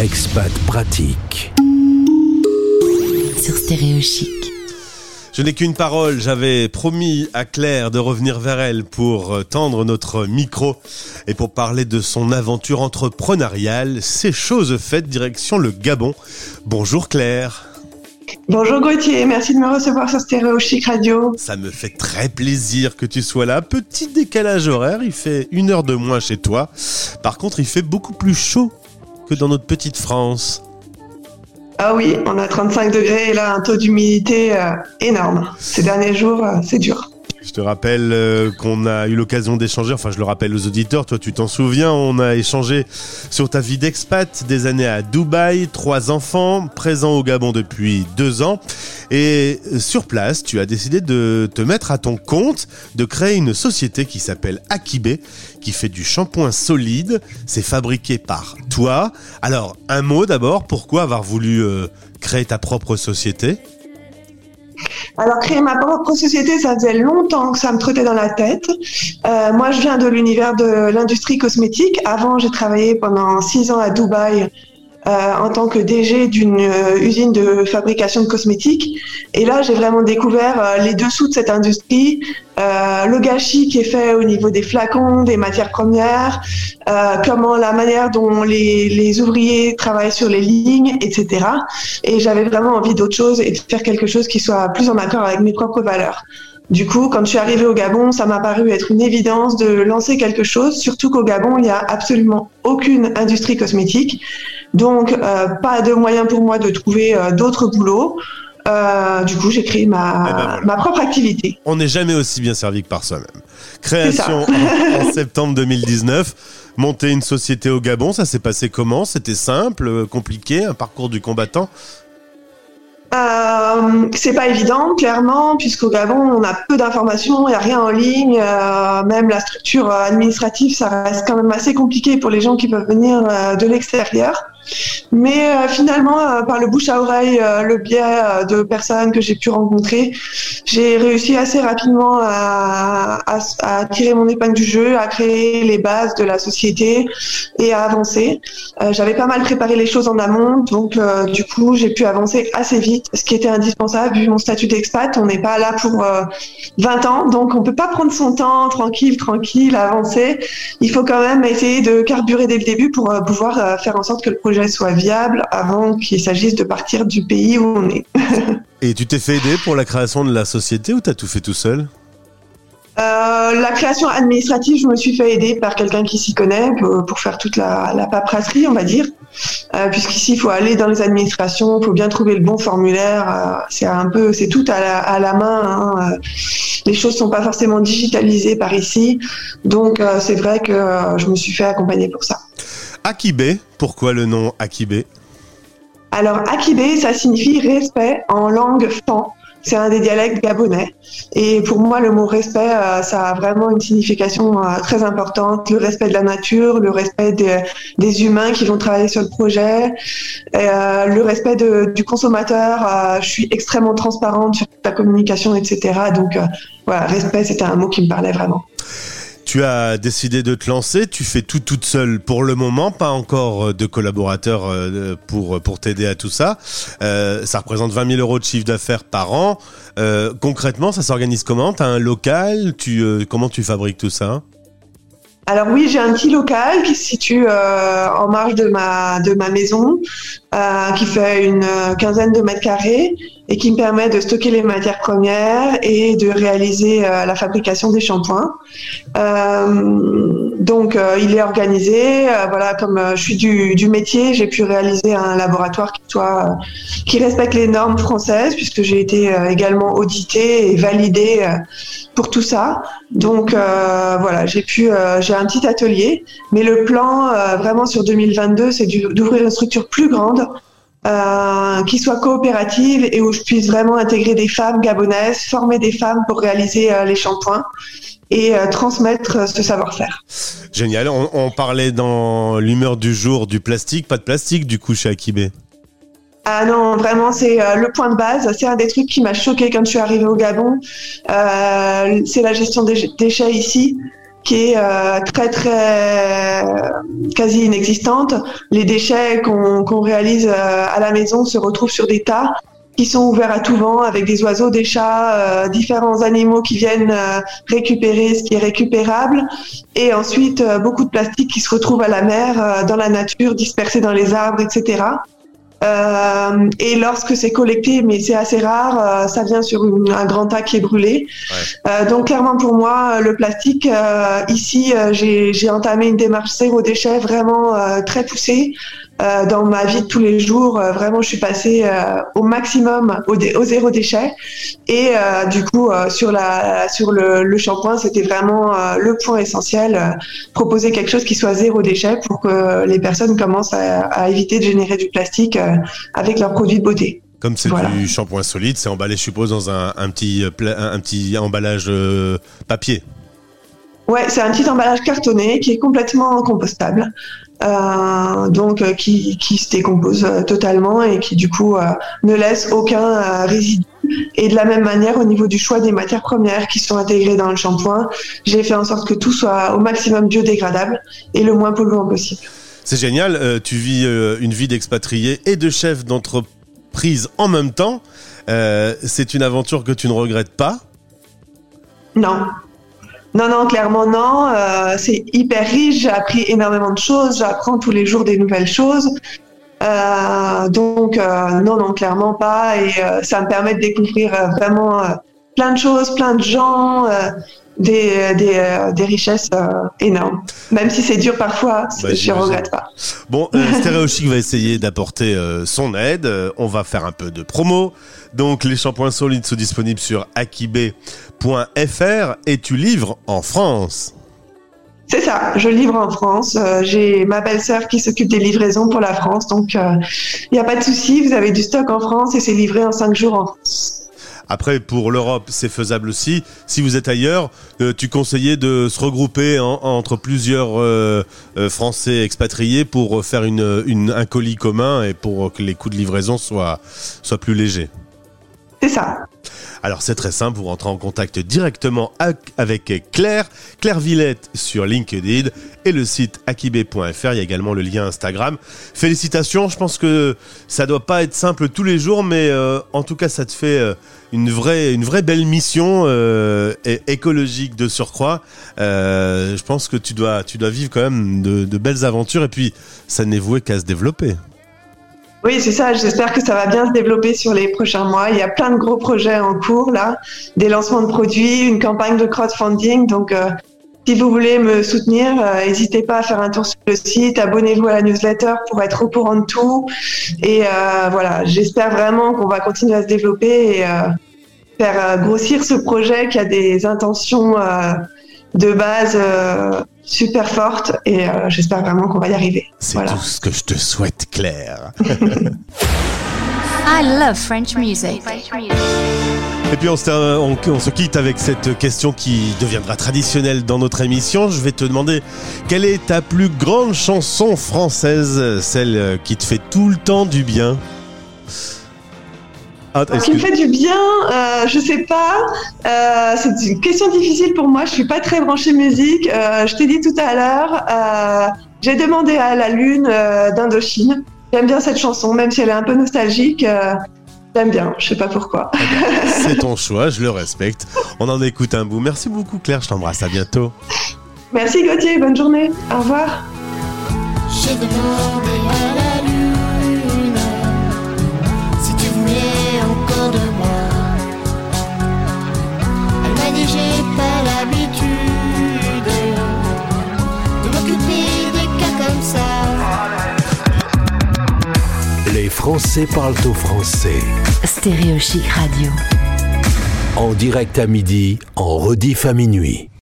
Expat pratique. Sur Stéréo Chic. Je n'ai qu'une parole, j'avais promis à Claire de revenir vers elle pour euh, tendre notre micro et pour parler de son aventure entrepreneuriale. C'est chose faite, direction le Gabon. Bonjour Claire. Bonjour Gauthier, merci de me recevoir sur Stéréo Chic Radio. Ça me fait très plaisir que tu sois là. Petit décalage horaire, il fait une heure de moins chez toi. Par contre, il fait beaucoup plus chaud que dans notre petite France. Ah oui, on a 35 degrés et là un taux d'humidité euh, énorme. Ces derniers jours, euh, c'est dur. Je te rappelle euh, qu'on a eu l'occasion d'échanger, enfin je le rappelle aux auditeurs, toi tu t'en souviens, on a échangé sur ta vie d'expat, des années à Dubaï, trois enfants, présents au Gabon depuis deux ans. Et sur place, tu as décidé de te mettre à ton compte, de créer une société qui s'appelle Akibe, qui fait du shampoing solide. C'est fabriqué par toi. Alors, un mot d'abord, pourquoi avoir voulu euh, créer ta propre société? Alors, créer ma propre société, ça faisait longtemps que ça me trottait dans la tête. Euh, moi, je viens de l'univers de l'industrie cosmétique. Avant, j'ai travaillé pendant six ans à Dubaï en tant que DG d'une euh, usine de fabrication de cosmétiques. Et là, j'ai vraiment découvert euh, les dessous de cette industrie, euh, le gâchis qui est fait au niveau des flacons, des matières premières, comment la manière dont les, les, ouvriers travaillent sur les lignes, etc. Et j'avais vraiment envie d'autre chose et de faire quelque chose qui soit plus en accord avec mes propres valeurs. Du coup, quand je suis arrivée au Gabon, ça m'a paru être une évidence de lancer quelque chose, surtout qu'au Gabon, il n'y a absolument aucune industrie cosmétique. Donc, euh, pas de moyen pour moi de trouver euh, d'autres boulots. Euh, du coup, j'ai créé ma, Eh ben voilà. ma propre activité. On n'est jamais aussi bien servi que par soi-même. Création en, en septembre 2019. Monter une société au Gabon, ça s'est passé comment? C'était simple, compliqué, un parcours du combattant? Euh, c'est pas évident, clairement, puisqu'au Gabon, on a peu d'informations, il n'y a rien en ligne, euh, même la structure administrative, ça reste quand même assez compliqué pour les gens qui peuvent venir euh, de l'extérieur. Mais euh, finalement, euh, par le bouche à oreille, euh, le biais de personnes que j'ai pu rencontrer, j'ai réussi assez rapidement à, à, tirer mon épingle du jeu, à créer les bases de la société et à avancer. J'avais pas mal préparé les choses en amont, donc du coup, j'ai pu avancer assez vite, ce qui était indispensable vu mon statut d'expat. On n'est pas là pour euh, 20 ans, donc on peut pas prendre son temps tranquille, tranquille, avancer. Il faut quand même essayer de carburer dès le début pour pouvoir faire en sorte que le projet soit viable avant qu'il s'agisse de partir du pays où on est. Et tu t'es fait aider pour la création de la société ou t'as tout fait tout seul? Euh, la création administrative, je me suis fait aider par quelqu'un qui s'y connaît pour, pour faire toute la, la paperasserie, on va dire. Euh, Puisqu'ici, il faut aller dans les administrations, il faut bien trouver le bon formulaire. euh, c'est un peu, c'est tout à la, à la main. hein, les choses sont pas forcément digitalisées par ici, donc c'est vrai que je me suis fait accompagner pour ça. Akibe, pourquoi le nom Akibe Alors, Akibe, ça signifie respect en langue fan. C'est un des dialectes gabonais. Et pour moi, le mot respect, euh, ça a vraiment une signification euh, très importante. Le respect de la nature, le respect des, humains qui vont travailler sur le projet, euh, le respect du consommateur. Je suis extrêmement transparente sur la communication, etc. Donc, voilà, respect, c'était un mot qui me parlait vraiment. Tu as décidé de te lancer, tu fais tout toute seule pour le moment, pas encore euh, de collaborateurs euh, pour, pour t'aider à tout ça. Euh, ça représente 20 000 euros de chiffre d'affaires par an. Euh, concrètement, ça s'organise comment? Tu un local? Euh, Comment tu fabriques tout ça? Alors oui, j'ai un petit local qui se situe euh, en marge de ma de ma maison, qui fait une euh, quinzaine de mètres carrés et qui me permet de stocker les matières premières et de réaliser euh, la fabrication des shampoings. Euh, donc il est organisé. voilà, comme je suis du, métier, j'ai pu réaliser un laboratoire qui soit qui respecte les normes françaises puisque j'ai été également auditée et validée pour tout ça. Donc voilà, j'ai pu, j'ai un petit atelier, mais le plan vraiment sur 2022, c'est d'ouvrir une structure plus grande, euh, qui soit coopérative et où je puisse vraiment intégrer des femmes gabonaises, former des femmes pour réaliser euh, les shampoings et euh, transmettre ce savoir-faire. Génial. On, on parlait dans l'humeur du jour du plastique, pas de plastique du coup chez Akibe. Ah non, vraiment, c'est le point de base. C'est un des trucs qui m'a choqué quand je suis arrivée au Gabon. C'est la gestion des déchets ici. Qui est euh, très très quasi inexistante. Les déchets qu'on qu'on réalise euh, à la maison se retrouvent sur des tas qui sont ouverts à tout vent avec des oiseaux, des chats, euh, différents animaux qui viennent euh, récupérer ce qui est récupérable et ensuite euh, beaucoup de plastique qui se retrouve à la mer, dans la nature, dispersé dans les arbres, etc. Euh, et lorsque c'est collecté, mais c'est assez rare, euh, ça vient sur une- un grand tas qui est brûlé. Euh, donc clairement pour moi, le plastique, ici, j'ai entamé une démarche zéro déchet vraiment très poussée. Euh, dans ma vie de tous les jours, euh, vraiment, je suis passée euh, au maximum au, dé- au zéro déchet. Et du coup, sur la sur le, le shampoing, c'était vraiment le point essentiel. proposer quelque chose qui soit zéro déchet pour que les personnes commencent à, à éviter de générer du plastique avec leurs produits de beauté. Comme c'est Voilà. du shampoing solide, c'est emballé, je suppose, dans un, un petit, un petit emballage papier. Ouais, c'est un petit emballage cartonné qui est complètement compostable, euh, donc euh, qui, qui se décompose euh, totalement et qui du coup ne laisse aucun résidu. Et de la même manière, au niveau du choix des matières premières qui sont intégrées dans le shampoing, j'ai fait en sorte que tout soit au maximum biodégradable et le moins polluant possible. C'est génial, tu vis une vie d'expatrié et de chef d'entreprise en même temps. C'est une aventure que tu ne regrettes pas? Non. Non, non, clairement non. Euh, c'est hyper riche. J'ai appris énormément de choses. J'apprends tous les jours des nouvelles choses. Euh, donc, euh, non, non, clairement pas. Et ça me permet de découvrir vraiment plein de choses, plein de gens, des, des, euh, des richesses euh, énormes. Même si c'est dur parfois, Bah, je ne regrette pas. Bon, euh, Stéréochic va essayer d'apporter son aide. On va faire un peu de promo. Donc, les shampoings solides sont disponibles sur akibé.fr et tu livres en France. C'est ça, je livre en France. Euh, J'ai ma belle-sœur qui s'occupe des livraisons pour la France. Donc, il n'y a pas de souci. Vous avez du stock en France et c'est livré en cinq jours en France. Après, pour l'Europe, c'est faisable aussi. Si vous êtes ailleurs, euh, tu conseillais de se regrouper en- entre plusieurs euh, euh, Français expatriés pour faire une, une- un colis commun et pour que les coûts de livraison soient, soient plus légers. C'est ça. Alors c'est très simple, vous rentrez en contact directement avec Claire, Claire Villette sur LinkedIn et le site akibé.fr, il y a également le lien Instagram. Félicitations, je pense que ça doit pas être simple tous les jours, mais euh, en tout cas ça te fait euh, une vraie, belle mission euh, écologique de surcroît. Je pense que tu dois, vivre quand même de belles aventures et puis ça n'est voué qu'à se développer. Oui, c'est ça. J'espère que ça va bien se développer sur les prochains mois. Il y a plein de gros projets en cours là, des lancements de produits, une campagne de crowdfunding. Donc, euh, si vous voulez me soutenir, euh, n'hésitez pas à faire un tour sur le site, abonnez-vous à la newsletter pour être au courant de tout. Et euh, voilà, j'espère vraiment qu'on va continuer à se développer et euh, faire euh, grossir ce projet qui a des intentions euh, de base super fortes. Et euh, j'espère vraiment qu'on va y arriver. C'est Voilà. tout ce que je te souhaite, Claire. I love French music. Et puis on se, on- on se quitte avec cette question qui deviendra traditionnelle dans notre émission. Je vais te demander quelle est ta plus grande chanson française, celle qui te fait tout le temps du bien? Ah, Ce qui me fait du bien, euh, je sais pas. Euh, c'est une question difficile pour moi. Je suis pas très branchée musique. Euh, je t'ai dit tout à l'heure. euh, J'ai demandé à la lune euh, d'Indochine. J'aime bien cette chanson, même si elle est un peu nostalgique. euh, J'aime bien. Je sais pas pourquoi. C'est ton choix, je le respecte. On en écoute un bout. Merci beaucoup Claire, je t'embrasse, à bientôt. Merci Gauthier. Bonne journée. Au revoir. J'ai J'ai pas l'habitude de m'occuper des cas comme ça. Les Français parlent au français. Stéréo Chic Radio. En direct à midi, en rediff à minuit.